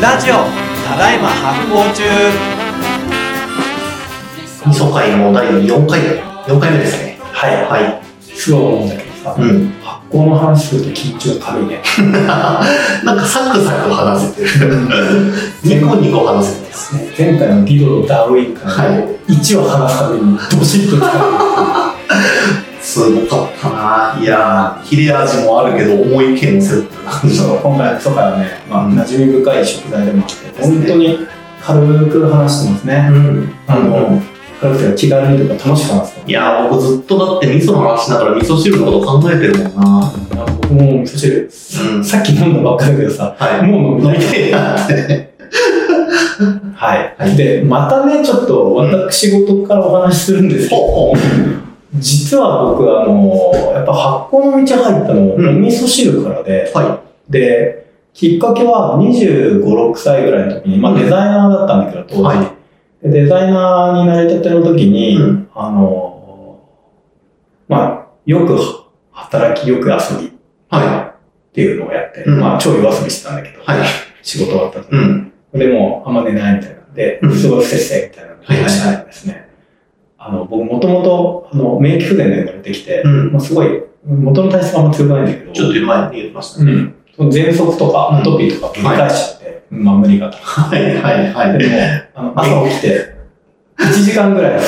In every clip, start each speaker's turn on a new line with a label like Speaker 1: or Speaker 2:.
Speaker 1: ラジオただいま発行中
Speaker 2: 味噌会の第4回、4回目ですね。
Speaker 3: はい。
Speaker 2: はい。
Speaker 3: すごい思うんだけどさ、
Speaker 2: うん。
Speaker 3: 発酵の話すると緊張軽いね。
Speaker 2: なんかサクサク話せてる。ニコニコ話せてます。
Speaker 3: ね前回のディドロ・ダーウィンから
Speaker 2: はい
Speaker 3: 1話話すためにドシッと使
Speaker 2: すごかったな。いやー、切れ味もあるけど、重い剣セットな感
Speaker 3: う。
Speaker 2: じ
Speaker 3: そう今回のそばはね、まあ、
Speaker 2: うん
Speaker 3: 馴染み深い食材でもあって、本当に軽く話してますね。
Speaker 2: うん。
Speaker 3: あの、軽くて気軽にとか楽しく話す
Speaker 2: いやー、僕ずっとだって味噌の話しながら味噌汁のこと考えてるもんな。
Speaker 3: 僕も味噌汁、
Speaker 2: うん
Speaker 3: さっき飲んだばっかりだけどさ、
Speaker 2: はい。
Speaker 3: もう飲みたい。
Speaker 2: なって。
Speaker 3: はい。
Speaker 2: はい
Speaker 3: で、またね、ちょっと私事からお話しするんですけど、
Speaker 2: ほうほ
Speaker 3: 実は僕、あの、やっぱ発酵の道入ったの、
Speaker 2: うん
Speaker 3: お味噌汁からで、
Speaker 2: う。は
Speaker 3: で、きっかけは25、6歳ぐらいの時に、まあ
Speaker 2: うん
Speaker 3: デザイナーだったんだけど、当時。
Speaker 2: はい
Speaker 3: でデザイナーになりたての時に、
Speaker 2: うん
Speaker 3: あの、まあ、よく働き、よく遊びっ
Speaker 2: い。は
Speaker 3: ていうのをやって、
Speaker 2: うん
Speaker 3: まあ、超夜遊びしてたんだけど、
Speaker 2: い。はい。
Speaker 3: 仕事終わった後
Speaker 2: う
Speaker 3: に。
Speaker 2: ん。
Speaker 3: でも、あんま寝ないみたいなんで、
Speaker 2: うん
Speaker 3: すごいせっせみたいなのを
Speaker 2: はいはいはい
Speaker 3: したらですね。あの、僕もともと、あの、免疫不全で生まれてきて、
Speaker 2: うん
Speaker 3: まあ、すごい、元の体質があんま強くないんだけど、
Speaker 2: ちょっと前に言いましたね。
Speaker 3: うん。その喘息とか、
Speaker 2: うん
Speaker 3: アトピーとか繰り返しちゃって、まあ無理がた。
Speaker 2: はいはいはい。
Speaker 3: でも、あの朝起きて、1時間ぐらい、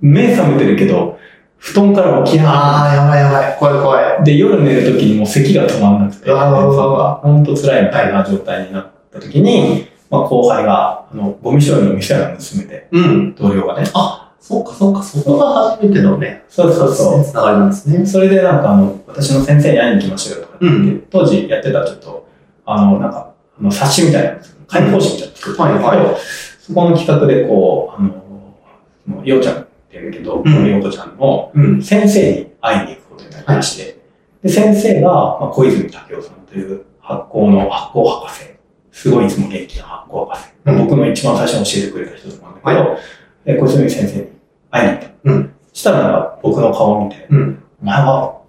Speaker 3: 目覚めてるけど、布団から起きない。
Speaker 2: あー、やばいやばい。怖い怖い。
Speaker 3: で、夜寝るときにもう咳が止まんなくて、
Speaker 2: うわうわうわうわ
Speaker 3: ほんと辛いみたいな状態になったときに、まあ後輩が、あの、ゴミ処理の店を盗めて、
Speaker 2: うん。
Speaker 3: 同僚がね。
Speaker 2: あ、そうかそうか、そこが初めてのね、
Speaker 3: そうそうそう。
Speaker 2: つながりなんですね。
Speaker 3: それでなんかあの、私の先生に会いに行きましょうよとか
Speaker 2: う
Speaker 3: 当時やってたちょっと、あの、なんか、あの冊子みたいなやつ、解放誌みたいなの作ってたん
Speaker 2: はいは
Speaker 3: そこの企画でこう、あの、ようちゃんって言うけど、
Speaker 2: うん。
Speaker 3: ようこちゃんの
Speaker 2: うん。
Speaker 3: 先生に会いに行くことになりまして、で、先生が、まあ、小泉武夫さんという発酵の発酵博士、すごいいつも元気な発酵博士、
Speaker 2: うん。
Speaker 3: 僕の一番最初に教えてくれた人なんだけど、で小泉先生に会いに行った。
Speaker 2: うん
Speaker 3: したら僕の顔を見て、
Speaker 2: うん。
Speaker 3: お前は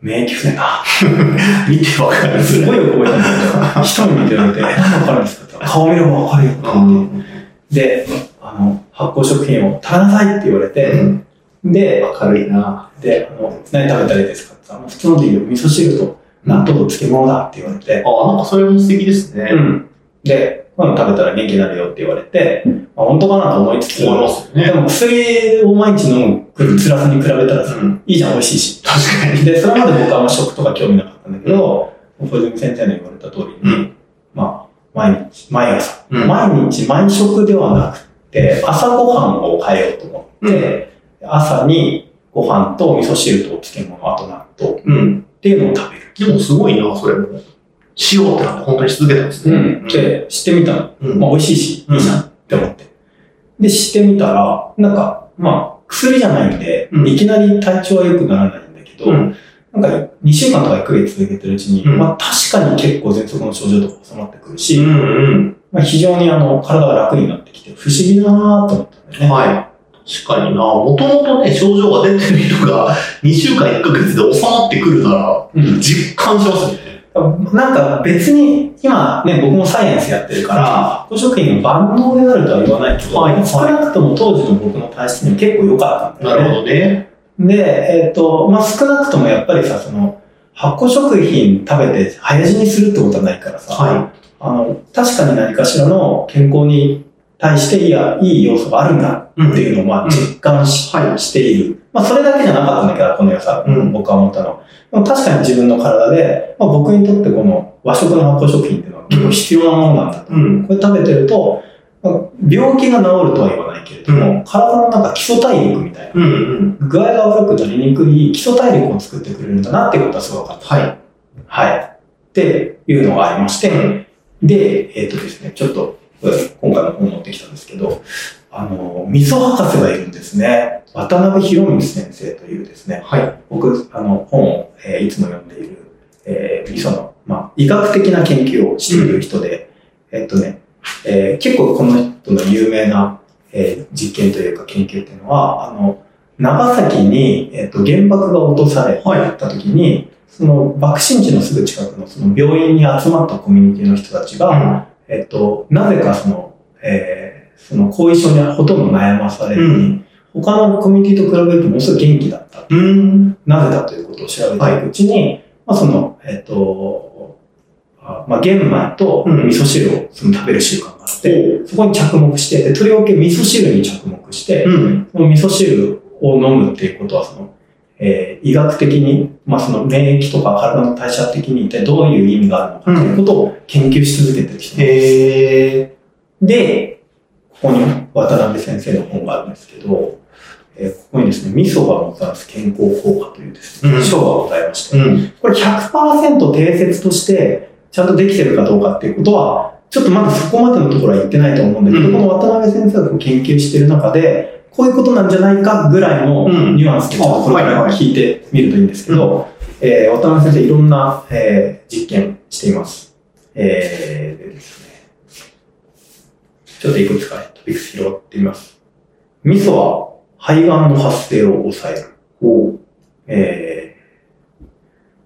Speaker 3: 免疫不全だ。
Speaker 2: 見てわかる。
Speaker 3: すごい覚えてる一人見て言われて、何わかるんですか顔見ればわかるよって。で、あの、発酵食品を食べなさいって言われて、
Speaker 2: うん。
Speaker 3: で、
Speaker 2: 明るいな。
Speaker 3: で、あの、何食べたらいいですかって普通のでいいよ、味噌汁と納豆と漬物だって言われて、
Speaker 2: あ、なんかそれも素敵ですね。
Speaker 3: うん。で、こういうの食べたら元気になるよって言われて、まあ、本当かなと思いつつ、
Speaker 2: ね
Speaker 3: でも薬を毎日飲む辛さに比べたらさ、
Speaker 2: うん
Speaker 3: いいじゃん、美味しいし。
Speaker 2: 確かに。
Speaker 3: で、それまで僕はあんま食とか興味なかったんだけど、小泉先生の言われた通りに、
Speaker 2: うん。
Speaker 3: まあ、毎日、毎朝、
Speaker 2: うん
Speaker 3: 毎日毎食ではなくて、朝ごはんを変えようと思って、朝にご飯と味噌汁とお漬物、あと納豆っ
Speaker 2: うん。
Speaker 3: ていうのを食べる。
Speaker 2: でもすごいな、それも。塩ってなんて本当にし続けたんですね。
Speaker 3: で、知ってみたの。
Speaker 2: うん。
Speaker 3: まあ、美味しいし、
Speaker 2: うん
Speaker 3: いいじゃんって思って。で、知ってみたら、なんか、まあ、薬じゃないんで、
Speaker 2: うん
Speaker 3: いきなり体調は良くならないんだけど、
Speaker 2: うん
Speaker 3: なんか2週間とか1ヶ月続けてるうちに、
Speaker 2: うん
Speaker 3: まあ確かに結構喘息の症状とか収まってくるし、
Speaker 2: うんうん。
Speaker 3: まあ、非常にあの体が楽になってきて不思議だなと思ったんだよね。
Speaker 2: はい。確かにな、もともとね、症状が出てる人が2週間1ヶ月で収まってくるなら、
Speaker 3: うん
Speaker 2: 実感しますね。
Speaker 3: なんか別に今ね、僕もサイエンスやってるから、発酵食品が万能でなるとは言わないけど、少なくとも当時の僕の体質には結構良かったんだよね。
Speaker 2: なるほどね。
Speaker 3: で、えっ、と、まあ、少なくともやっぱりさ、その、発酵食品食べて早死にするってことはないからさ、
Speaker 2: は
Speaker 3: あの、確かに何かしらの健康に対していや、いい要素があるんだっていうのをまあ実感し,、ている。まあ、それだけじゃなかったんだけど、この良さ、
Speaker 2: うん
Speaker 3: 僕は思ったの。でも確かに自分の体で、まあ、僕にとってこの和食の発酵食品っていうのは結構必要なものなんだと。
Speaker 2: うん。
Speaker 3: これ食べてると、まあ病気が治るとは言わないけれども、
Speaker 2: うん
Speaker 3: 体のなんか基礎体力みたいな。具合が悪くなりにくい基礎体力を作ってくれるんだなっていうことはすごかった。
Speaker 2: はい。
Speaker 3: はい。っていうのがありまして、で、えっ、とですね、ちょっと、うん今回の本持ってきたんですけど、あの、味噌博士がいるんですね。渡辺博光先生というですね、
Speaker 2: はい。
Speaker 3: 僕、あの、本を、えーいつも読んでいる、えー味噌の、まあ、医学的な研究をしている人で、えっとね、えー結構この人の有名な、えー実験というか研究っていうのは、あの、長崎に、えっと原爆が落とされた時に、その爆心地のすぐ近くのその病院に集まったコミュニティの人たちが、えっと、なぜかその、えー、その後遺症にほとんど悩まされずに、
Speaker 2: うん
Speaker 3: 他のコミュニティと比べるとものすごい元気だった。
Speaker 2: うん。
Speaker 3: なぜだということを調べていくうちに、まあその、えっと、あまあ玄米と
Speaker 2: うん
Speaker 3: 味噌汁をその食べる習慣があって、そこに着目して、でとりわけ味噌汁に着目して、
Speaker 2: うん。
Speaker 3: その味噌汁を飲むっていうことは、その、えー医学的に、まあその免疫とか体の代謝的に一体どういう意味があるのかっていうことを研究し続けてる人なんでここに渡辺先生の本があるんですけど、えーここにですね、味噌がもたらす健康効果というですね、
Speaker 2: うん。
Speaker 3: 章がございまして、
Speaker 2: うん。
Speaker 3: これ100%定説としてちゃんとできてるかどうかっていうことは、ちょっとまだそこまでのところは言ってないと思うんだけど、
Speaker 2: うん。
Speaker 3: この渡辺先生がこう研究している中で、こういうことなんじゃないかぐらいの
Speaker 2: うん
Speaker 3: ニュアンスとこれから聞いてみるといいんですけど、えー渡辺先生いろんな、えー実験しています。えーでですね、ちょっといくつかトピックス広がってみます。味噌は肺がんの発生を抑える。えー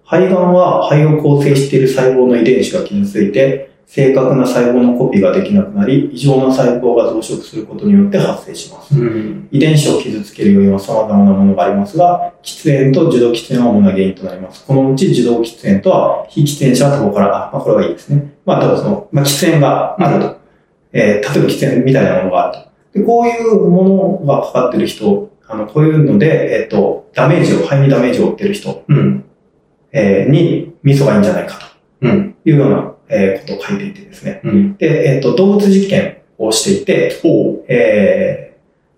Speaker 3: 肺がんは肺を構成している細胞の遺伝子が傷ついて、正確な細胞のコピーができなくなり、異常な細胞が増殖することによって発生します。
Speaker 2: うん。
Speaker 3: 遺伝子を傷つける要因は様々なものがありますが、喫煙と受動喫煙は主な原因となります。このうち受動喫煙とは、非喫煙者はタバコから、あ、まあこれはいいですね。まあ、ただその、まあ、喫煙があると。えー例えば喫煙みたいなものがあると。で、こういうものがかかってる人、あの、こういうので、えっ、と、ダメージを、肺にダメージを負ってる人、
Speaker 2: うん。
Speaker 3: えーに、味噌がいいんじゃないか
Speaker 2: うん。
Speaker 3: というような、えーことを書いていてですね。
Speaker 2: うん。
Speaker 3: で、えっ、と、動物実験をしていて、
Speaker 2: ほ
Speaker 3: えー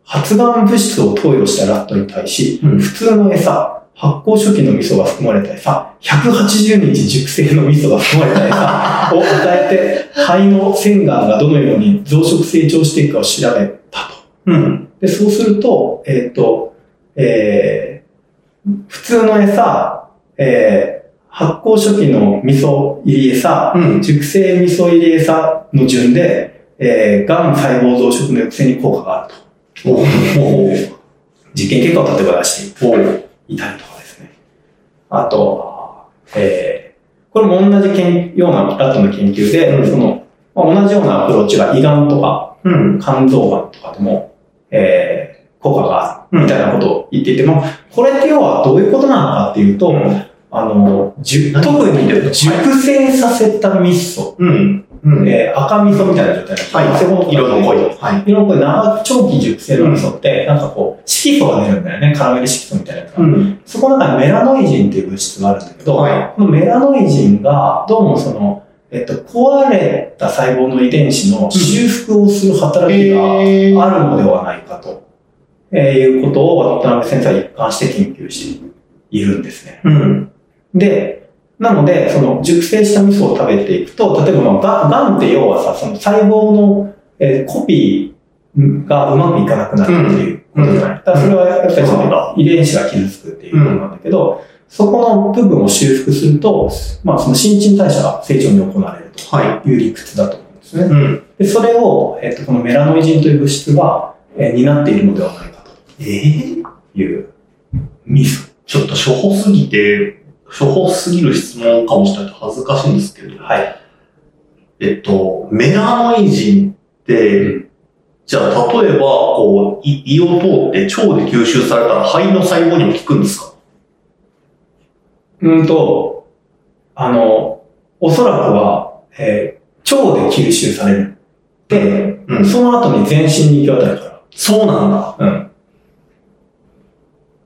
Speaker 3: 発がん物質を投与したラットに対し、
Speaker 2: う。うん。
Speaker 3: 普通の餌、発酵初期の味噌が含まれた餌、180日熟成の味噌が含まれた餌 を与えて、肺の腺がんがどのように増殖成長していくかを調べたと。
Speaker 2: うん。
Speaker 3: で、そうすると、えっ、と、えー普通の餌、えー発酵初期の味噌入り餌、
Speaker 2: うん。
Speaker 3: 熟成味噌入り餌の順で、えー、がん細胞増殖の抑制に効果があると。
Speaker 2: おお
Speaker 3: 実験結果を例えば出していたりとかですね。あとは、えー、これも同じ研ようなラットの研究で、
Speaker 2: うん
Speaker 3: その、まあ同じようなアプローチが胃がんとか
Speaker 2: うん。
Speaker 3: 肝臓がんとかでも、えー、効果があるみたいなことを言っていても、これって要はどういうことなのかっていうと、あの、じゅ
Speaker 2: 何
Speaker 3: 特に
Speaker 2: 何
Speaker 3: 熟成させた味噌、
Speaker 2: うん。うん。
Speaker 3: えー赤味噌みたいな状態の
Speaker 2: はい。
Speaker 3: 背骨とか
Speaker 2: 色の濃い。はい。
Speaker 3: 色の濃い長長期熟成の味噌って、なんかこう、色素が出るんだよね。カラメル色素みたいなやつが。
Speaker 2: ん。
Speaker 3: そこの中にメラノイジンっていう物質があるんだけど、
Speaker 2: は
Speaker 3: このメラノイジンが、どうもその、えっと、壊れた細胞の遺伝子の修復をする働きがあ
Speaker 2: えー
Speaker 3: るのではないかと、えーいうことを渡辺先生は一貫して研究しているんですね。
Speaker 2: うん。
Speaker 3: で、なので、その熟成した味噌を食べていくと、例えばまあ、がんって要はさ、その細胞の、えーコピーがうまくいかなくなるっていうことじゃない。だからそれはやっぱりその遺伝子が傷つくっていうことなんだけど、そこの部分を修復すると、まあその新陳代謝が正常に行われる
Speaker 2: は
Speaker 3: という理屈だと思うんですね。
Speaker 2: うん。
Speaker 3: で、それを、えっと、このメラノイジンという物質が、えー担っているのではないか
Speaker 2: ええ
Speaker 3: という味噌。
Speaker 2: ちょっと初歩すぎて、初歩すぎる質問かもしれないと恥ずかしいんですけど、
Speaker 3: はい。
Speaker 2: えっと、メラノイジンって、じゃあ例えば、こう、い胃を通って腸で吸収されたら肺の細胞にも効くんですか？
Speaker 3: うんと、あの、おそらくは、えー腸で吸収される。で、
Speaker 2: うん。
Speaker 3: その後に全身に行き渡るか
Speaker 2: そうなんだ。
Speaker 3: ら。うん。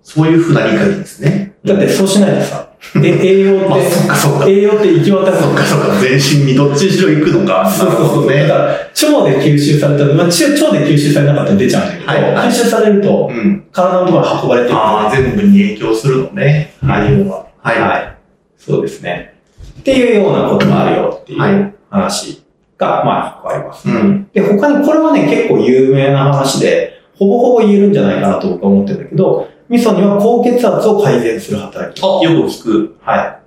Speaker 2: そういうふうな理解ですね。
Speaker 3: だってそうしないとさ、え栄養
Speaker 2: まあ、
Speaker 3: って、
Speaker 2: そっかそっか。
Speaker 3: 栄養って行き渡る
Speaker 2: そっかそっか。全身にどっちにしろ行くのか。
Speaker 3: そうそうそう。だ
Speaker 2: ね
Speaker 3: か。ら、腸で吸収されたら、まあ、腸腸で吸収されなかったら出ちゃうんだけど、
Speaker 2: はいはい
Speaker 3: 吸収されると、
Speaker 2: うん。
Speaker 3: 体のところに運ばれていく。
Speaker 2: ああ、全部に影響するのね。
Speaker 3: はい。は
Speaker 2: はい。
Speaker 3: はい。そうですね。っていうようなことがあるよってい
Speaker 2: は
Speaker 3: う話が、まあ、一個あります。
Speaker 2: うん。
Speaker 3: で、他にこれはね、結構有名な話で、ほぼほぼ言えるんじゃないかなと僕は思ってるんだけど、味噌には高血圧を改善する働き。
Speaker 2: あ、よく聞く。
Speaker 3: はい。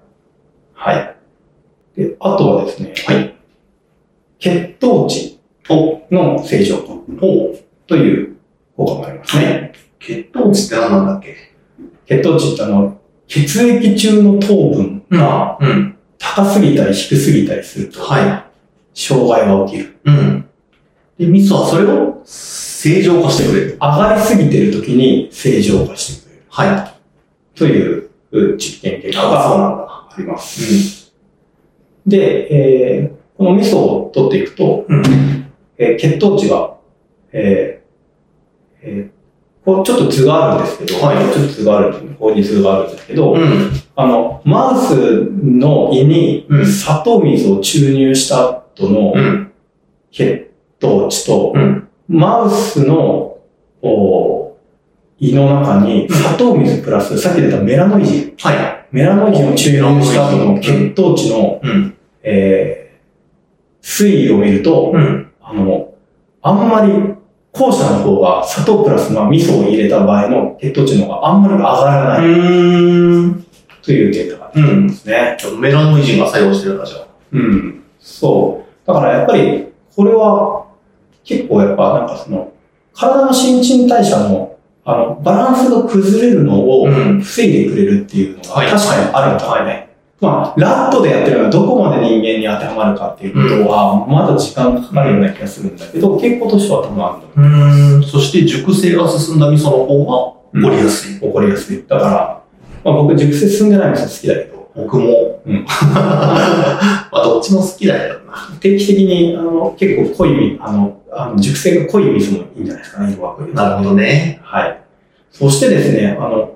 Speaker 3: はい。で、あとはですね、
Speaker 2: はい。
Speaker 3: 血糖値
Speaker 2: お、
Speaker 3: の正常化
Speaker 2: お、
Speaker 3: という効果もありますね。
Speaker 2: 血糖値って何なんだっけ？
Speaker 3: 血糖値ってあの、血液中の糖分が
Speaker 2: うん。
Speaker 3: 高すぎたり低すぎたりすると、
Speaker 2: は
Speaker 3: 障害が起きる。
Speaker 2: うん。で、味噌はそれを正常化してくれる。
Speaker 3: 上がりすぎてる時に正常化してくれる。
Speaker 2: はい。
Speaker 3: というう実験結果
Speaker 2: あそう
Speaker 3: が
Speaker 2: なんだ。
Speaker 3: あります。で、えーこの味噌を取っていくと、
Speaker 2: うん。
Speaker 3: えー血糖値が、えーえーこうちょっと図があるんですけど、
Speaker 2: はい
Speaker 3: ちょっと図があるんですここに図があるんですけど、
Speaker 2: うん。
Speaker 3: あの、マウスの胃に
Speaker 2: うん
Speaker 3: 砂糖水を注入した後の
Speaker 2: うん。
Speaker 3: 血糖値と、
Speaker 2: うん。
Speaker 3: マウスのお胃の中に砂糖水プラス、さっき出たメラノイジン、
Speaker 2: はい。
Speaker 3: メラノイジンを注入した後の血糖値の、
Speaker 2: うん。
Speaker 3: えー推移を見ると、
Speaker 2: うん。
Speaker 3: あの、あんまり後者の方が砂糖プラスまあ味噌を入れた場合の血糖値の方があんまり上がらない
Speaker 2: うん。
Speaker 3: というデータがあり
Speaker 2: うん。
Speaker 3: ますね。
Speaker 2: メラノイジンが作用してるんだ、じゃあ。
Speaker 3: うん。そう。だからやっぱり、これは結構やっぱなんかその、体の新陳代謝のあの、バランスが崩れるのを
Speaker 2: うん
Speaker 3: 防いでくれるっていうのが
Speaker 2: はい
Speaker 3: 確かにあるんだよね。まあ、ラットでやってるのはどこまで人間に当てはまるかっていうことは、まだ時間がかかるような気がするんだけど、傾向としては多分あるんだ
Speaker 2: うん。そして熟成が進んだ味噌の方が起こりやすい。
Speaker 3: 起こりやすい。だから、まあ僕熟成進んでない味噌好きだけど、
Speaker 2: 僕も。
Speaker 3: うん
Speaker 2: まあ、どっちも好きだよな。
Speaker 3: 定期的にあの結構濃い、あの、あの熟成が濃い味噌もいいんじゃないですかね、色は濃い。
Speaker 2: なるほどね。
Speaker 3: はい。そしてですね、あの、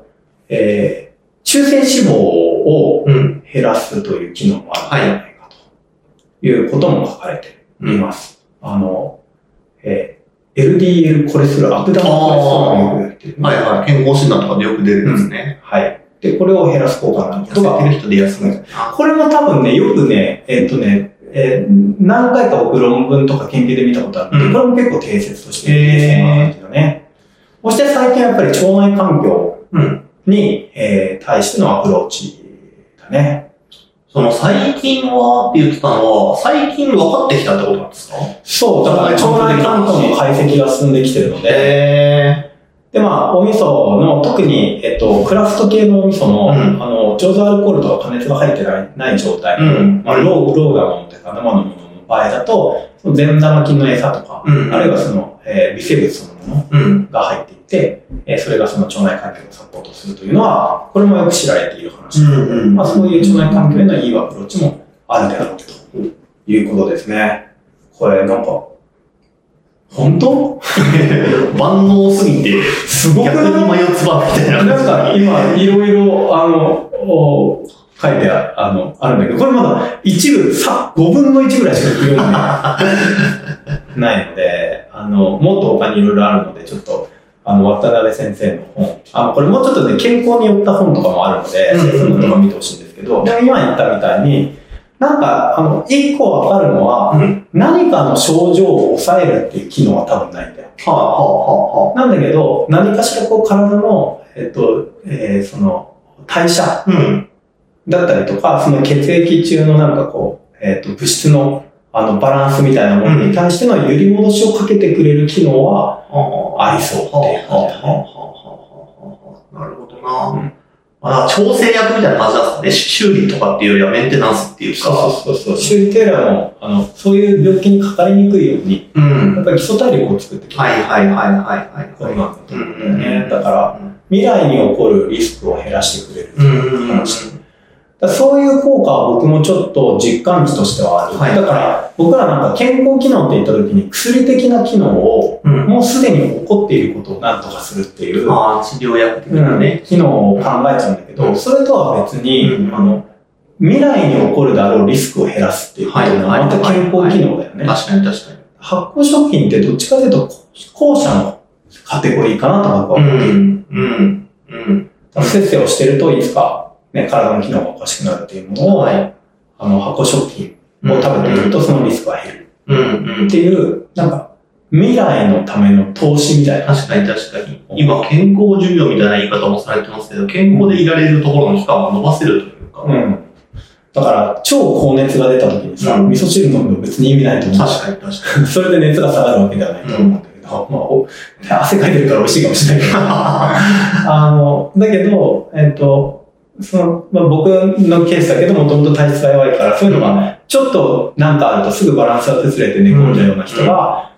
Speaker 3: えー、中性脂肪を
Speaker 2: うん。
Speaker 3: 減らすという機能もあるんじゃないかということも書かれています。あの、えー、LDL コレステロール、悪玉コレステロールがよく言われてる、
Speaker 2: はいはい。健康診断とかでよく出るんですね。
Speaker 3: はい。で、これを減らす効果があることが
Speaker 2: 痩せてる人で安くなる。
Speaker 3: これも多分ね、よくね、えっ、とね、えー何回か僕論文とか研究で見たことあって、
Speaker 2: うん
Speaker 3: これも結構定説として定説な感じだね。そして最近やっぱり腸内環境
Speaker 2: うん。
Speaker 3: に、えー対してのアプローチだね。
Speaker 2: その最近はって言ってたのは、最近分かってきたってことなんですか？
Speaker 3: そう、だから腸内環境の解析が進んできてるので、
Speaker 2: へ
Speaker 3: で、まあ、お味噌の、特に、えっと、クラフト系のお味噌の、
Speaker 2: うん
Speaker 3: あの、上座アルコールとか加熱が入ってないない状態、
Speaker 2: うん
Speaker 3: まあ、 raw、raw なものというか生のものの場合だと、その善玉菌の餌とか、
Speaker 2: うん
Speaker 3: あるいはその、えー微生物そのもの
Speaker 2: うん。
Speaker 3: が入っていって、えーそれがその腸内環境をサポートするというのは、これもよく知られている話。
Speaker 2: うんうん
Speaker 3: まあ、そういう腸内環境へのいいアプローチもあるであろうということですね。これ、なんか、本当？
Speaker 2: 万能すぎて、
Speaker 3: すごく
Speaker 2: 逆に眉唾みたいな。
Speaker 3: なんか今、いろいろ、あの、お書いてああのあるんだけど、これまだ一部、さ、5分の1ぐらいしか読んでない。ので、あの、もっと他にいろいろあるので、ちょっと、あの、渡辺先生の本、あの、これもうちょっとね、健康によった本とかもあるので、そういうのとか見てほしいんですけど、今言ったみたいに、なんか、あの、一個わかるのは、
Speaker 2: うん
Speaker 3: 何かの症状を抑えるっていう機能は多分ないんだよ。
Speaker 2: はあ、はあ、は
Speaker 3: なんだけど、何かしらこう体の、えっと、えーその、代謝
Speaker 2: あ。うん。
Speaker 3: だったりとか、その血液中のなんかこう、えっと、物質の、あの、バランスみたいなものに対しての揺り戻しをかけてくれる機能は、
Speaker 2: あ
Speaker 3: ありそうっていう感じだね。
Speaker 2: なるほどな。
Speaker 3: うん
Speaker 2: まあ、調整役みたいな感じなんですかね。修理とかっていうよりはメンテナンスっていうか。
Speaker 3: そうそうそうそう。修理テーラーも、あの、そういう病気にかかりにくいように、
Speaker 2: うん。
Speaker 3: やっぱり基礎体力を作ってきて
Speaker 2: はいはいはいはいはい。
Speaker 3: これなんだと思うんだよ
Speaker 2: うん
Speaker 3: ね。だから、未来に起こるリスクを減らしてくれる。
Speaker 2: うんうんうん。
Speaker 3: だからそういう効果は僕もちょっと実感値としてはある。
Speaker 2: はい
Speaker 3: だから僕らなんか健康機能って言った時に薬的な機能を
Speaker 2: うん。
Speaker 3: もうすでに起こっていることを何とかするっていう、
Speaker 2: ああ、治療薬的
Speaker 3: う
Speaker 2: なんね。
Speaker 3: 機能を考えちゃうんだけど、
Speaker 2: うん
Speaker 3: それとは別に、
Speaker 2: うん
Speaker 3: あの、未来に起こるであろうリスクを減らすっていうことは
Speaker 2: はい
Speaker 3: また健康機能だよね。
Speaker 2: 確かに確かに。
Speaker 3: 発酵食品ってどっちかというと後者のカテゴリーかなと僕は思っている。
Speaker 2: うん。うん。うん。
Speaker 3: 不節制をしてるといつか、ね、体の機能がおかしくなるっていうものを、
Speaker 2: はい
Speaker 3: あの、発酵食品を食べているとそのリスクは減る
Speaker 2: うんうん
Speaker 3: っ。ていう、なんか、未来のための投資みたいな。
Speaker 2: 確かに確かに。今、健康寿命みたいな言い方もされてますけど、健康でいられるところの期間を伸ばせるというか。
Speaker 3: うん。だから、超高熱が出た時にさ、
Speaker 2: うん
Speaker 3: 味噌汁飲むの別に意味ないと思う。
Speaker 2: 確かに確かに。
Speaker 3: それで熱が下がるわけではないと思うんだけど、まあお、汗かいてるから美味しいかもしれないけど。あの、だけど、えっ、と、その、まあ、僕のケースだけど、もともと体質が弱いから、そういうのが、ちょっとなんかあるとすぐバランスが崩れて寝込んじゃうような人が、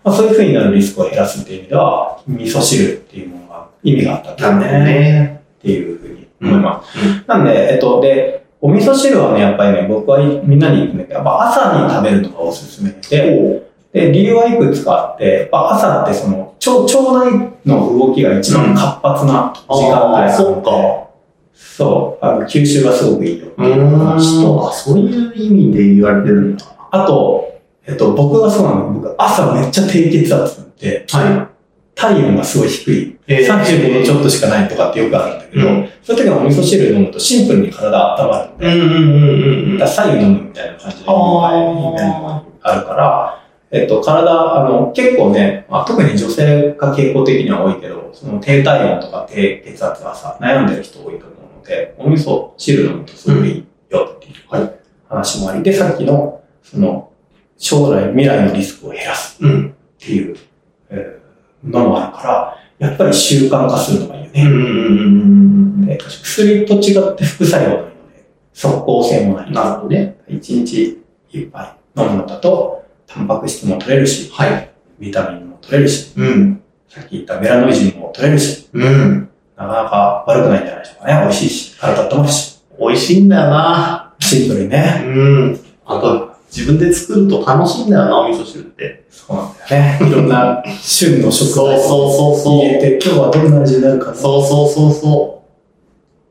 Speaker 3: まあ、そういう風になるリスクを減らすっていう意味では、味噌汁っていうものが意味があったんだ
Speaker 2: なるほどね。
Speaker 3: っていうふうに思います。なんで、えっと、で、お味噌汁はね、やっぱりね、僕はみんなに言うんだけど、やっぱ朝に食べるのがおすすめで、で、理由はいくつかあって、やっぱ朝ってその、腸、腸内の動きが一番活発な時間帯なので、
Speaker 2: そっか。
Speaker 3: そう、あの、吸収がすごくいいよって
Speaker 2: う
Speaker 3: いう話。と、
Speaker 2: あ、そういう意味で言われてるんだ。
Speaker 3: あと、えっと、僕がそうなの、僕朝めっちゃ低血圧で、
Speaker 2: は
Speaker 3: 体温がすごい低い。
Speaker 2: えー。
Speaker 3: 35度ちょっとしかないとかってよくあるんだけど、
Speaker 2: うん。
Speaker 3: そういう時はお味噌汁飲むとシンプルに体温まるんで、
Speaker 2: うんうんうんうん。
Speaker 3: だ左右飲むみたいな感じで、
Speaker 2: あ
Speaker 3: るから、えっと、体、あの、結構ね、まあ、特に女性が傾向的には多いけど、その低体温とか低血圧がさ、悩んでる人多いと思で、お味噌汁飲むとすごいいいよっていう
Speaker 2: はい
Speaker 3: 話もあり、で、さっきの、その、将来、未来のリスクを減らす
Speaker 2: うん。
Speaker 3: っていう、えーのもあるから、やっぱり習慣化するのがいいよね。で薬と違って副作用ないので、即効性もない。
Speaker 2: なるほどね。
Speaker 3: 一日一杯飲むのだと、タンパク質も取れるし、
Speaker 2: はい。
Speaker 3: ビタミンも取れるし、
Speaker 2: うん。
Speaker 3: さっき言ったメラノイジンも取れるし、
Speaker 2: うん。
Speaker 3: なかなか悪くないんじゃないでしょうかね。美味しいし、体温まるし、
Speaker 2: 美味しいんだよな。
Speaker 3: シンプルにね。
Speaker 2: うん。あと、自分で作ると楽しいんだよな、お味噌汁って。
Speaker 3: そうなんだよね。いろんな旬の食材
Speaker 2: そうそうそうそう。
Speaker 3: 入れて、今日はどんな味になるかなっ
Speaker 2: そうそうそうそ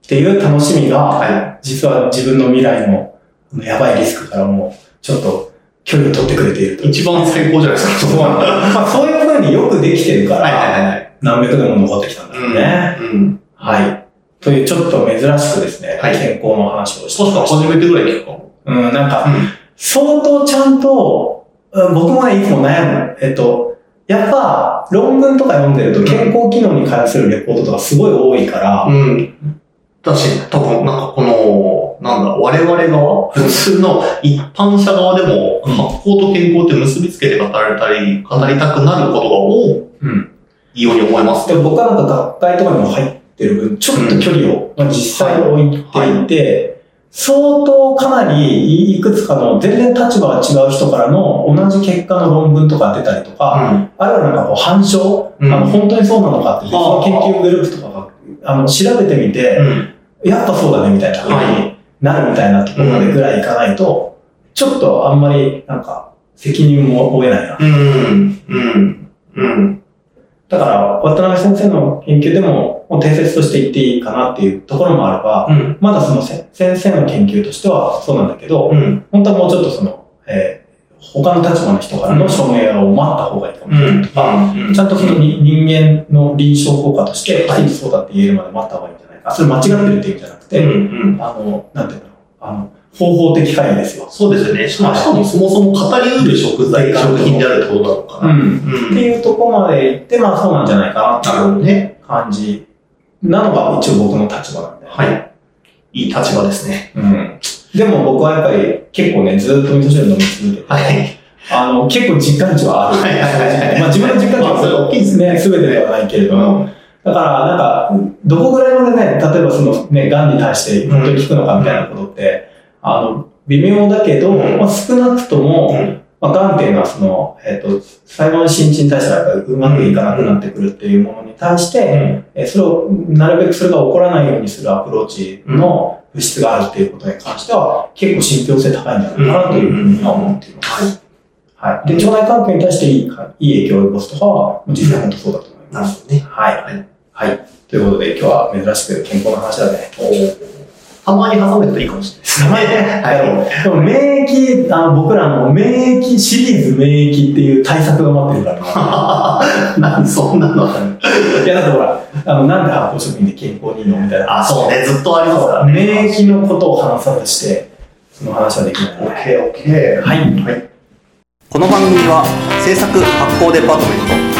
Speaker 3: ていう楽しみ
Speaker 2: う。
Speaker 3: が、
Speaker 2: は
Speaker 3: 実は自分の未来のやばいリスクからも、ちょっと距離を取ってくれていると
Speaker 2: い。。一番最高じゃないですか。
Speaker 3: そうなんだ。まあそういう風によくできてるか
Speaker 2: はいはいはい
Speaker 3: ら、
Speaker 2: はい。
Speaker 3: 何百年も残ってきたんだよね。
Speaker 2: うん。
Speaker 3: はい。というちょっと珍しくですね、
Speaker 2: はい
Speaker 3: 健康の話をして
Speaker 2: 確か初めてぐらい聞くか？も。
Speaker 3: うん、なんか、
Speaker 2: うん。
Speaker 3: 相当ちゃんと、うん僕もね、いつも悩む。えっと、やっぱ、論文とか読んでると健康機能に関するレポートとかすごい多いから、
Speaker 2: うん。だし、多分、なんかこの、なんだ、我々側、普通の一般者側でも、
Speaker 3: うん
Speaker 2: 発酵と健康って結びつけて語られたり、語りたくなることが多
Speaker 3: うん。
Speaker 2: いように思います。
Speaker 3: で僕はなんか学会とかにも入ってる分、ちょっと距離を、まあ、実際置いていて、相当かなりいくつかの全然立場が違う人からの同じ結果の論文とか出たりとか、
Speaker 2: うん。
Speaker 3: あるいはなんかこう反証、
Speaker 2: うん
Speaker 3: あの本当にそうなのかって別の研究グループとかがあの調べてみて、
Speaker 2: うん。
Speaker 3: やっぱそうだねみたいな風になるみたいなところまでぐらいいかないと、ちょっとあんまりなんか責任も負えないな。
Speaker 2: うん。うん。うん。
Speaker 3: だから渡辺先生の研究でももう定説として言っていいかなっていうところもあれば、
Speaker 2: うん。
Speaker 3: まだそのせ先生の研究としてはそうなんだけど、
Speaker 2: うん。
Speaker 3: 本当はもうちょっとその、えー他の立場の人からの証明を待った方がいいかもしれないとか、
Speaker 2: うん。
Speaker 3: ちゃんとそのに人間の臨床効果として、はい、そうだって言えるまで待った方がいい。それ間違ってるっていうんじゃなくて、
Speaker 2: うん。うん。
Speaker 3: あの、なんていうの、あの、方法的会議ですよ。
Speaker 2: そうですよね。しかも、しかもそもそも語り得る食材、食品であるってことなのかな。
Speaker 3: ん。
Speaker 2: うん
Speaker 3: っていうとこまで行って、まあそうなんじゃないかなっていう
Speaker 2: ね。
Speaker 3: 感じなのが一応僕の立場なんで。
Speaker 2: はい。いい立場ですね。
Speaker 3: うん。でも僕はやっぱり結構ね、ずっと味噌汁飲み続けて、
Speaker 2: はい。
Speaker 3: あの、結構実感値はある。
Speaker 2: はいはいはいはい
Speaker 3: まあ自分の実感値
Speaker 2: まあそれ大きいです
Speaker 3: ね、すべてではないけれども、だから、なんか、どこぐらいまでね、例えばそのね、癌に対して本当に効くのかみたいなことって、あの、微妙だけど、
Speaker 2: うん
Speaker 3: まあ、少なくとも、
Speaker 2: うん
Speaker 3: まあ、癌っていうのはその、えっ、と、細胞の新陳代謝がうまくいかなくなってくるっていうものに対して、
Speaker 2: うん
Speaker 3: えーそれを、なるべくそれが起こらないようにするアプローチの物質があるっていうことに関しては、結構信憑性高いんじゃないかなというふうには思っています。はい。で、腸内環境に対していいか、いい影響を及ぼすとかは、実際本当そうだと思います。
Speaker 2: なるほどね。
Speaker 3: はい。
Speaker 2: はい。
Speaker 3: はい。ということで、今日は珍しく健康の話だね。
Speaker 2: たまに挟めるといいかもしれないですね。はい。
Speaker 3: でも免疫、あの僕らの免疫シリーズ免疫っていう対策が待ってるからな。
Speaker 2: なんでそんなの
Speaker 3: いや、だってほら、あの、なんで発酵食品で健康にいいのみたいな。
Speaker 2: あ、そうね。ずっとありますから
Speaker 3: そう
Speaker 2: ね。
Speaker 3: 免疫のことを話さずして、その話はできない。
Speaker 2: オッケーオッケー。
Speaker 3: はい。
Speaker 2: はい。この番組は制作発行デパートメント